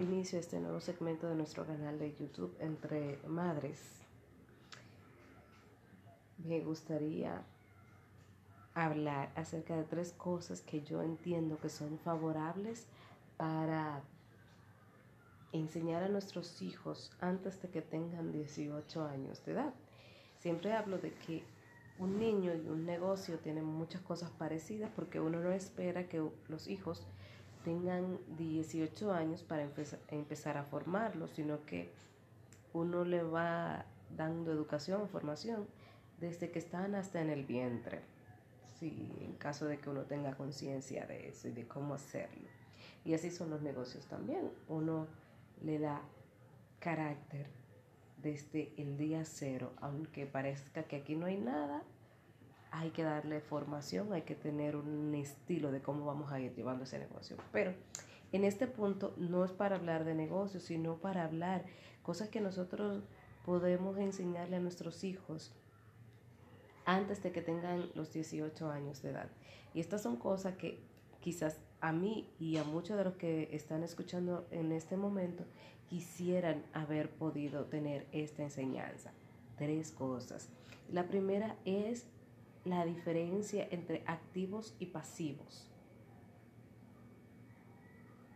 inicio a este nuevo segmento de nuestro canal de YouTube Entre Madres, me gustaría hablar acerca de tres cosas que yo entiendo que son favorables para enseñar a nuestros hijos antes de que tengan 18 años de edad. Siempre hablo de que un niño y un negocio tienen muchas cosas parecidas porque uno no espera que los hijos tengan 18 años para empezar a formarlos, sino que uno le va dando educación, formación, desde que están hasta en el vientre. Sí, en caso de que uno tenga conciencia de eso y de cómo hacerlo. Y así son los negocios también. Uno le da carácter desde el día cero, aunque parezca que aquí no hay nada, hay que darle formación, hay que tener un estilo de cómo vamos a ir llevando ese negocio. Pero en este punto no es para hablar de negocios, sino para hablar cosas que nosotros podemos enseñarle a nuestros hijos antes de que tengan los 18 años de edad. Y estas son cosas que quizás a mí y a muchos de los que están escuchando en este momento quisieran haber podido tener esta enseñanza. Tres cosas. La primera es la diferencia entre activos y pasivos.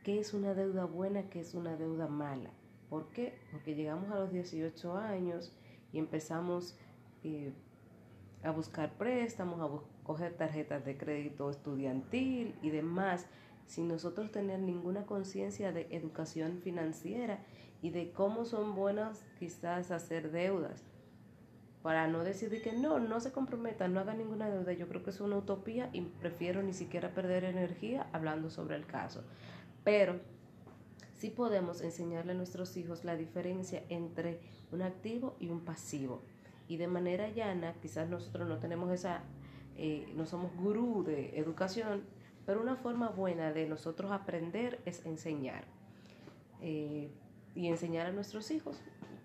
¿Qué es una deuda buena? ¿Qué es una deuda mala? ¿Por qué? Porque llegamos a los 18 años y empezamos eh, a buscar préstamos, a coger tarjetas de crédito estudiantil y demás, sin nosotros tener ninguna conciencia de educación financiera y de cómo son buenas quizás hacer deudas para no decir que no, no se comprometan, no hagan ninguna deuda. Yo creo que es una utopía y prefiero ni siquiera perder energía hablando sobre el caso. Pero sí podemos enseñarle a nuestros hijos la diferencia entre un activo y un pasivo. Y de manera llana, quizás nosotros no tenemos esa, eh, no somos gurú de educación, pero una forma buena de nosotros aprender es enseñar. Eh, y enseñar a nuestros hijos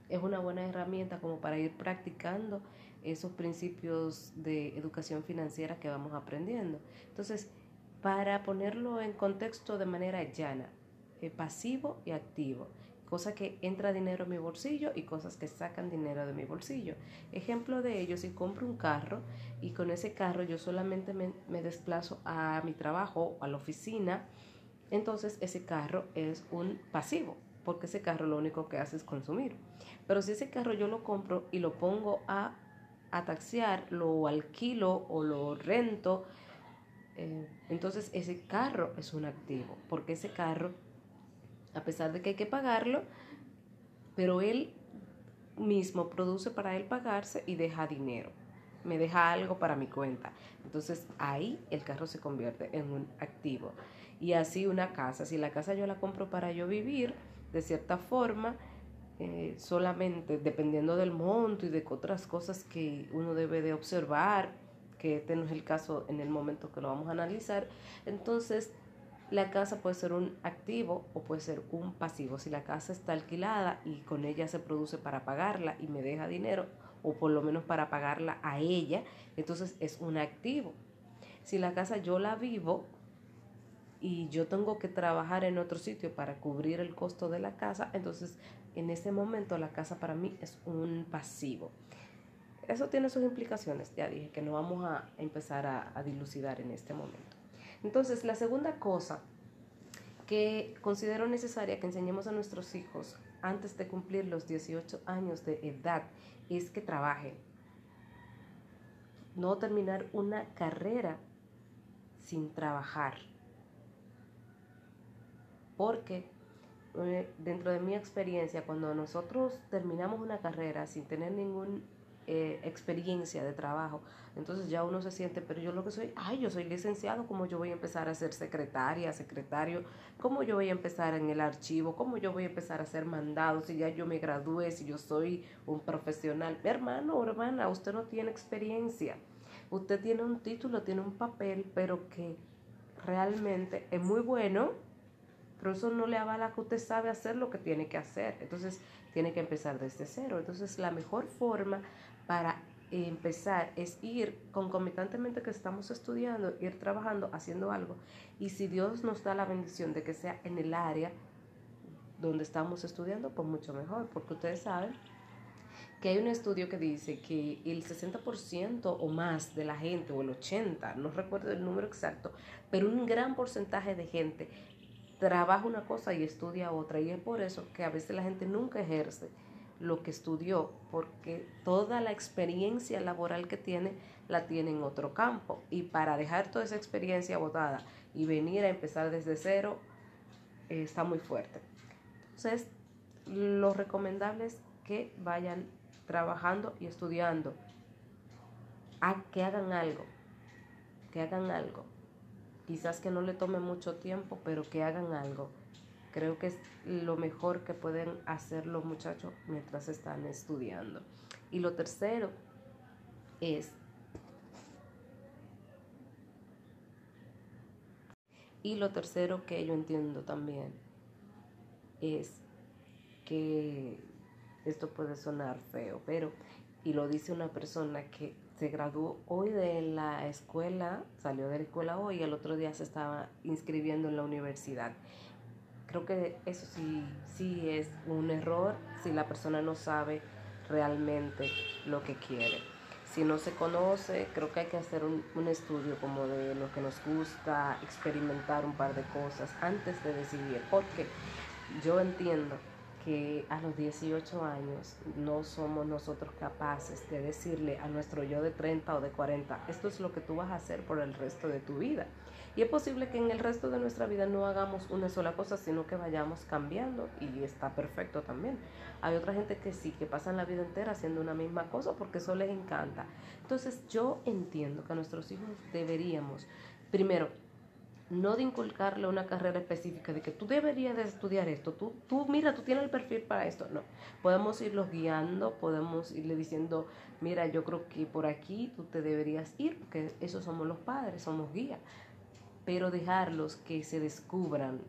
es una buena herramienta como para ir practicando esos principios de educación financiera que vamos aprendiendo. Entonces, para ponerlo en contexto de manera llana, eh, pasivo y activo, cosa que entra dinero en mi bolsillo y cosas que sacan dinero de mi bolsillo. Ejemplo de ello, si compro un carro y con ese carro yo solamente me, me desplazo a mi trabajo, a la oficina, entonces ese carro es un pasivo, porque ese carro lo único que hace es consumir. Pero si ese carro yo lo compro y lo pongo a, a taxiar, lo alquilo o lo rento, eh, entonces ese carro es un activo, porque ese carro, a pesar de que hay que pagarlo, pero él mismo produce para él pagarse y deja dinero, me deja algo para mi cuenta. Entonces ahí el carro se convierte en un activo. Y así una casa, si la casa yo la compro para yo vivir, de cierta forma, eh, solamente dependiendo del monto y de otras cosas que uno debe de observar, que este no es el caso en el momento que lo vamos a analizar, entonces la casa puede ser un activo o puede ser un pasivo. Si la casa está alquilada y con ella se produce para pagarla y me deja dinero, o por lo menos para pagarla a ella, entonces es un activo. Si la casa yo la vivo y yo tengo que trabajar en otro sitio para cubrir el costo de la casa, entonces en este momento la casa para mí es un pasivo. Eso tiene sus implicaciones, ya dije que no vamos a empezar a, a dilucidar en este momento. Entonces, la segunda cosa que considero necesaria que enseñemos a nuestros hijos antes de cumplir los 18 años de edad es que trabajen. No terminar una carrera sin trabajar. Porque eh, dentro de mi experiencia, cuando nosotros terminamos una carrera sin tener ninguna eh, experiencia de trabajo, entonces ya uno se siente, pero yo lo que soy, ay, yo soy licenciado, ¿cómo yo voy a empezar a ser secretaria, secretario? ¿Cómo yo voy a empezar en el archivo? ¿Cómo yo voy a empezar a ser mandado si ya yo me gradué, si yo soy un profesional? Hermano hermana, usted no tiene experiencia. Usted tiene un título, tiene un papel, pero que realmente es muy bueno, pero eso no le avala que usted sabe hacer lo que tiene que hacer. Entonces, tiene que empezar desde cero. Entonces, la mejor forma para empezar es ir concomitantemente que estamos estudiando, ir trabajando, haciendo algo. Y si Dios nos da la bendición de que sea en el área donde estamos estudiando, pues mucho mejor, porque ustedes saben que hay un estudio que dice que el 60% o más de la gente, o el 80%, no recuerdo el número exacto, pero un gran porcentaje de gente trabaja una cosa y estudia otra. Y es por eso que a veces la gente nunca ejerce lo que estudió, porque toda la experiencia laboral que tiene la tiene en otro campo. Y para dejar toda esa experiencia botada y venir a empezar desde cero, eh, está muy fuerte. Entonces, lo recomendable es que vayan trabajando y estudiando, a que hagan algo, que hagan algo. Quizás que no le tome mucho tiempo, pero que hagan algo. Creo que es lo mejor que pueden hacer los muchachos mientras están estudiando. Y lo tercero es Y lo tercero que yo entiendo también es que esto puede sonar feo, pero, y lo dice una persona que se graduó hoy de la escuela, salió de la escuela hoy y el otro día se estaba inscribiendo en la universidad. Creo que eso sí, sí es un error si la persona no sabe realmente lo que quiere. Si no se conoce, creo que hay que hacer un, un estudio como de lo que nos gusta, experimentar un par de cosas antes de decidir. Porque yo entiendo que a los 18 años no somos nosotros capaces de decirle a nuestro yo de 30 o de 40, esto es lo que tú vas a hacer por el resto de tu vida. Y es posible que en el resto de nuestra vida no hagamos una sola cosa, sino que vayamos cambiando y está perfecto también. Hay otra gente que sí, que pasan la vida entera haciendo una misma cosa porque eso les encanta. Entonces yo entiendo que a nuestros hijos deberíamos, primero, no de inculcarle una carrera específica, de que tú deberías de estudiar esto, tú, tú mira, tú tienes el perfil para esto, no. Podemos irlos guiando, podemos irle diciendo, mira, yo creo que por aquí tú te deberías ir, porque esos somos los padres, somos guías, pero dejarlos que se descubran,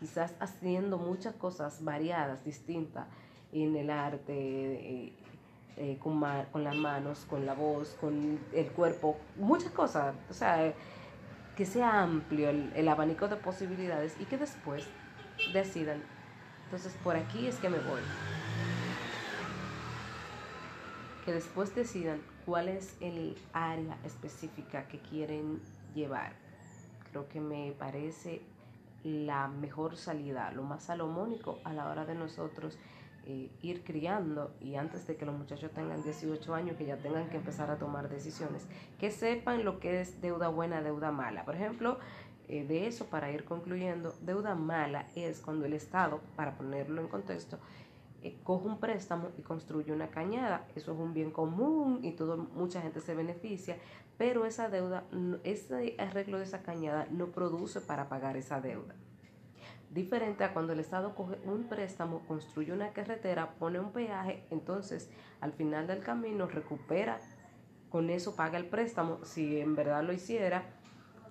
quizás haciendo muchas cosas variadas, distintas en el arte, eh, eh, con, con las manos, con la voz, con el cuerpo, muchas cosas, o sea que sea amplio el, abanico de posibilidades y que después decidan, entonces por aquí es que me voy. Que después decidan cuál es el área específica que quieren llevar. Creo que me parece la mejor salida, lo más salomónico a la hora de nosotros eh, ir criando y antes de que los muchachos tengan 18 años, que ya tengan que empezar a tomar decisiones, que sepan lo que es deuda buena, deuda mala. Por ejemplo, eh, de eso, para ir concluyendo, deuda mala es cuando el Estado, para ponerlo en contexto, eh, coge un préstamo y construye una cañada. Eso es un bien común y todo, mucha gente se beneficia, pero esa deuda, ese arreglo de esa cañada no produce para pagar esa deuda. Diferente a cuando el Estado coge un préstamo, construye una carretera, pone un peaje, entonces al final del camino recupera, con eso paga el préstamo, si en verdad lo hiciera,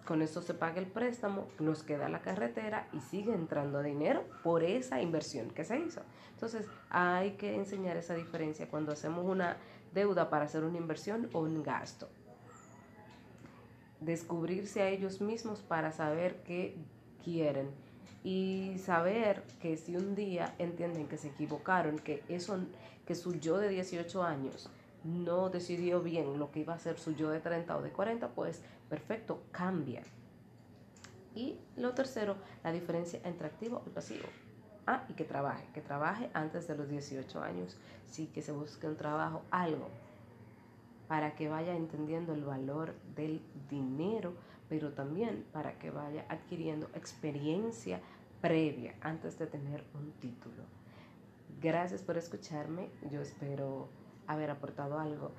con eso se paga el préstamo, nos queda la carretera y sigue entrando dinero por esa inversión que se hizo. Entonces hay que enseñar esa diferencia cuando hacemos una deuda para hacer una inversión o un gasto. Descubrirse a ellos mismos para saber qué quieren y saber que si un día entienden que se equivocaron, que eso que su yo de 18 años no decidió bien lo que iba a ser su yo de 30 o de 40, pues perfecto, cambia. Y lo tercero, la diferencia entre activo y pasivo. Ah, y que trabaje, que trabaje antes de los 18 años, sí, que se busque un trabajo, algo, para que vaya entendiendo el valor del dinero, pero también para que vaya adquiriendo experiencia previa antes de tener un título. Gracias por escucharme, yo espero haber aportado algo.